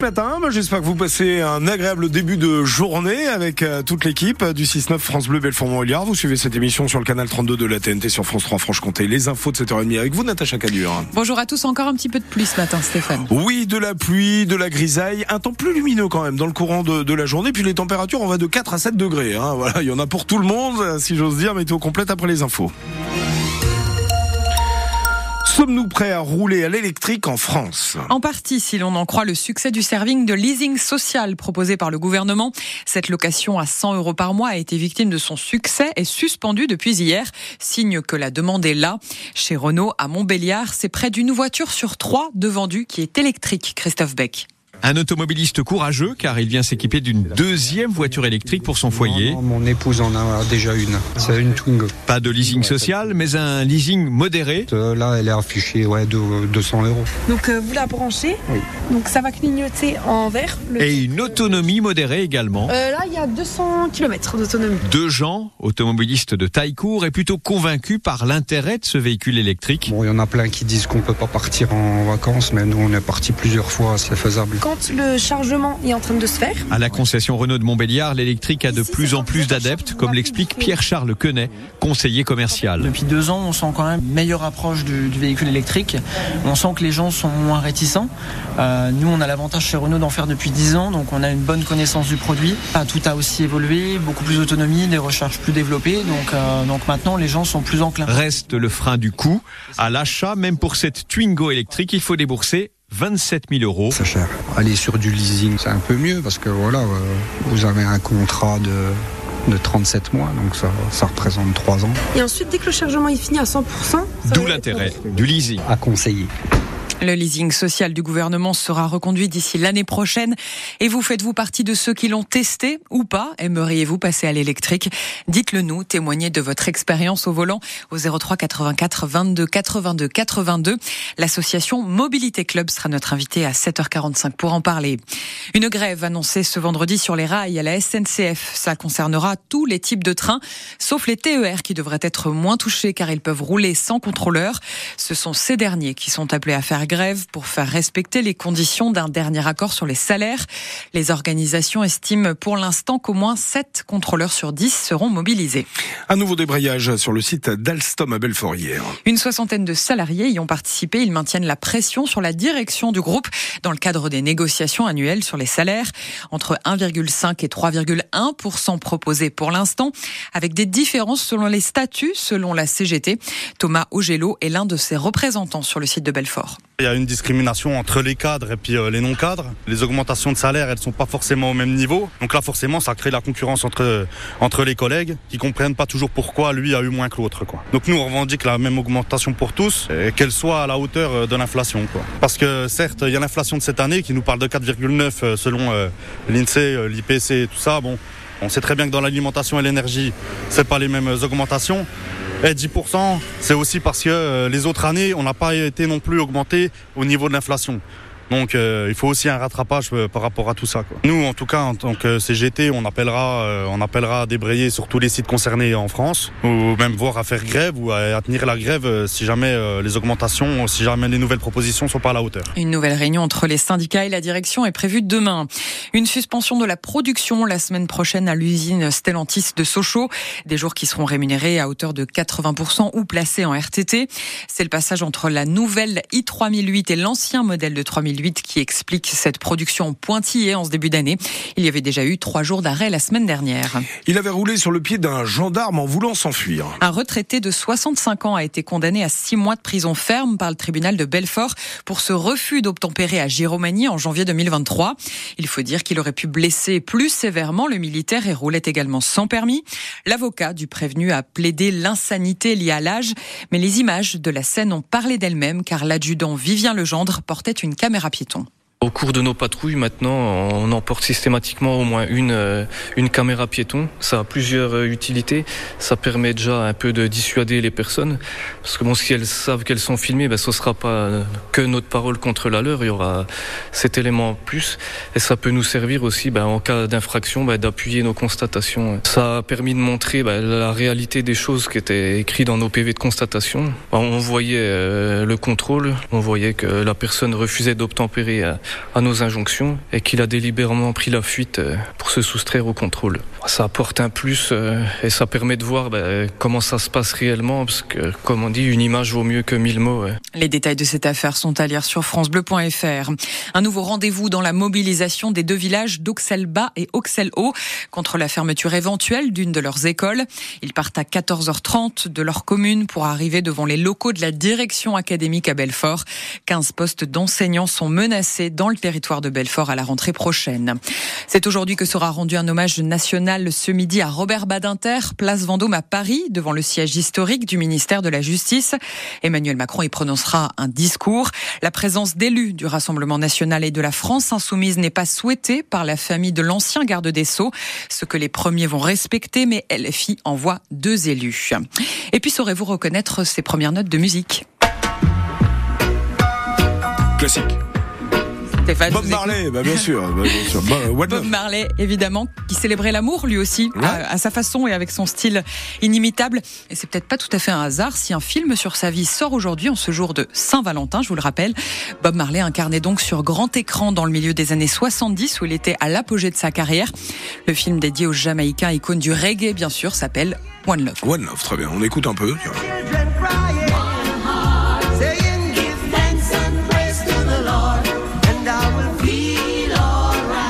matin, j'espère que vous passez un agréable début de journée avec euh, toute l'équipe du 6-9 France Bleu Belfort-Montbéliard. Vous suivez cette émission sur le canal 32 de la TNT sur France 3 Franche-Comté. Les infos de 7h30 avec vous, Natacha Cadur. Bonjour à tous, encore un petit peu de pluie ce matin, Stéphane. Oui, de la pluie, de la grisaille, un temps plus lumineux quand même dans le courant de, de la journée. Puis les températures, on va de 4 à 7 degrés. Hein. Voilà, il y en a pour tout le monde, si j'ose dire. Météo complète après les infos. Sommes-nous prêts à rouler à l'électrique en France? En partie, si l'on en croit le succès du serving de leasing social proposé par le gouvernement. Cette location à 100 euros par mois a été victime de son succès et suspendue depuis hier. Signe que la demande est là. Chez Renault, à Montbéliard, c'est près d'une voiture sur trois de vendue qui est électrique, Christophe Beck. Un automobiliste courageux car il vient s'équiper d'une deuxième voiture électrique pour son foyer. Non, non, mon épouse en a déjà une. C'est une Twingo. Pas de leasing social, mais un leasing modéré. Euh, Là, elle est affichée ouais, de 200 euros. Donc euh, vous la branchez, Oui. donc ça va clignoter en vert. Le- Et une autonomie modérée également. Euh, là, il y a 200 km d'autonomie. Deux gens, automobilistes de taille court, et plutôt convaincus par l'intérêt de ce véhicule électrique. Bon, il y en a plein qui disent qu'on peut pas partir en vacances, mais nous, on est parti plusieurs fois, c'est faisable. Quand le chargement est en train de se faire, À la concession Renault de Montbéliard, l'électrique a de plus en plus d'adeptes, comme l'explique Pierre-Charles Quenet, conseiller commercial. Depuis deux ans, on sent quand même une meilleure approche du, du véhicule électrique. On sent que les gens sont moins réticents. Euh, nous, on a l'avantage chez Renault d'en faire depuis dix ans, donc on a une bonne connaissance du produit. Tout a aussi évolué, beaucoup plus d'autonomie, des recharges plus développées. Donc, euh, donc maintenant, les gens sont plus enclins. Reste le frein du coût. À l'achat, même pour cette Twingo électrique, il faut débourser 27 000 euros. C'est cher. Aller sur du leasing, c'est un peu mieux parce que voilà, euh, vous avez un contrat de, de 37 mois, donc ça, ça représente 3 ans et ensuite, dès que le chargement est fini à 100%, ça D'où l'intérêt du leasing. à conseiller. Le leasing social du gouvernement sera reconduit d'ici l'année prochaine. Et vous faites-vous partie de ceux qui l'ont testé ou pas? Aimeriez-vous passer à l'électrique? Dites-le nous, témoignez de votre expérience au volant au 03 84 22 82 82. L'association Mobilité Club sera notre invité à 7h45 pour en parler. Une grève annoncée ce vendredi sur les rails à la SNCF. Ça concernera tous les types de trains, sauf les TER qui devraient être moins touchés car ils peuvent rouler sans contrôleur. Ce sont ces derniers qui sont appelés à faire grève pour faire respecter les conditions d'un dernier accord sur les salaires. Les organisations estiment pour l'instant qu'au moins 7 contrôleurs sur 10 seront mobilisés. Un nouveau débrayage sur le site d'Alstom à Belfort hier. Une soixantaine de salariés y ont participé. Ils maintiennent la pression sur la direction du groupe dans le cadre des négociations annuelles sur les salaires. Entre 1,5 et 3,1 proposés pour l'instant, avec des différences selon les statuts, selon la CGT. Thomas Augello est l'un de ses représentants sur le site de Belfort. Il y a une discrimination entre les cadres et puis euh, les non-cadres. Les augmentations de salaire, elles sont pas forcément au même niveau. Donc là, forcément, ça crée la concurrence entre entre les collègues qui comprennent pas toujours pourquoi lui a eu moins que l'autre. Quoi. Donc nous, on revendique la même augmentation pour tous, et qu'elle soit à la hauteur euh, de l'inflation. Quoi. Parce que certes, il y a l'inflation de cette année qui nous parle de 4,9 euh, selon euh, l'INSEE, euh, l'IPC et tout ça. Bon, on sait très bien que dans l'alimentation et l'énergie, c'est pas les mêmes augmentations. Et 10%, c'est aussi parce que euh, les autres années, on n'a pas été non plus augmenté au niveau de l'inflation. Donc euh, il faut aussi un rattrapage euh, par rapport à tout ça. Quoi. Nous, en tout cas, en tant que CGT, on appellera, euh, on appellera à débrayer sur tous les sites concernés en France, ou même voir à faire grève ou à, tenir la grève euh, si jamais euh, les augmentations, si jamais les nouvelles propositions sont pas à la hauteur. Une nouvelle réunion entre les syndicats et la direction est prévue demain. Une suspension de la production la semaine prochaine à l'usine Stellantis de Sochaux. Des jours qui seront rémunérés à hauteur de 80% ou placés en RTT. C'est le passage entre la nouvelle i3008 et l'ancien modèle de 3008 qui explique cette production pointillée en ce début d'année. Il y avait déjà eu trois jours d'arrêt la semaine dernière. Il avait roulé sur le pied d'un gendarme en voulant s'enfuir. Un retraité de 65 ans a été condamné à six mois de prison ferme par le tribunal de Belfort pour ce refus d'obtempérer à Giromagny en janvier 2023. Il faut dire qu'il aurait pu blesser plus sévèrement le militaire et roulait également sans permis. L'avocat du prévenu a plaidé l'insanité liée à l'âge, mais les images de la scène ont parlé d'elles-mêmes car l'adjudant Vivien Legendre portait une caméra piéton. Au cours de nos patrouilles, maintenant, on emporte systématiquement au moins une, euh, une caméra piéton. Ça a plusieurs euh, utilités. Ça permet déjà un peu de dissuader les personnes. Parce que bon, si elles savent qu'elles sont filmées, ben, ce sera pas euh, que notre parole contre la leur. Il y aura cet élément en plus. Et ça peut nous servir aussi, ben, en cas d'infraction, ben, d'appuyer nos constatations. Ça a permis de montrer ben, la réalité des choses qui étaient écrites dans nos PV de constatation. Ben, on voyait le contrôle. On voyait que la personne refusait d'obtempérer à nos injonctions et qu'il a délibérément pris la fuite euh, pour se soustraire au contrôle. Ça apporte un plus euh, et ça permet de voir ben, comment ça se passe réellement parce que, comme on dit, une image vaut mieux que mille mots. Les détails de cette affaire sont à lire sur francebleu.fr. Un nouveau rendez-vous dans la mobilisation des deux villages d'Auxelles-Bas et Auxelles-Haut contre la fermeture éventuelle d'une de leurs écoles. Ils partent à 14h30 de leur commune pour arriver devant les locaux de la direction académique à Belfort. 15 postes d'enseignants sont menacés dans le territoire de Belfort à la rentrée prochaine. C'est aujourd'hui que sera rendu un hommage national ce midi à Robert Badinter, place Vendôme à Paris, devant le siège historique du ministère de la Justice. Emmanuel Macron y prononcera un discours. La présence d'élus du Rassemblement national et de la France insoumise n'est pas souhaitée par la famille de l'ancien garde des Sceaux, ce que les premiers vont respecter, mais LFI envoie deux élus. Et puis saurez-vous reconnaître ses premières notes de musique? Classique. Stéphane, Bob. Marley, bah bien sûr. bah bien sûr. Bah, Bob Marley, évidemment, qui célébrait l'amour lui aussi, Ouais. à, à sa façon et avec son style inimitable. Et c'est peut-être pas tout à fait un hasard si un film sur sa vie sort aujourd'hui en ce jour de Saint-Valentin, je vous le rappelle. Bob Marley incarnait donc sur grand écran dans le milieu des années 70 où il était à l'apogée de sa carrière. Le film dédié au Jamaïcain icône du reggae, bien sûr, s'appelle One Love. One Love, très bien. On écoute un peu. tiens.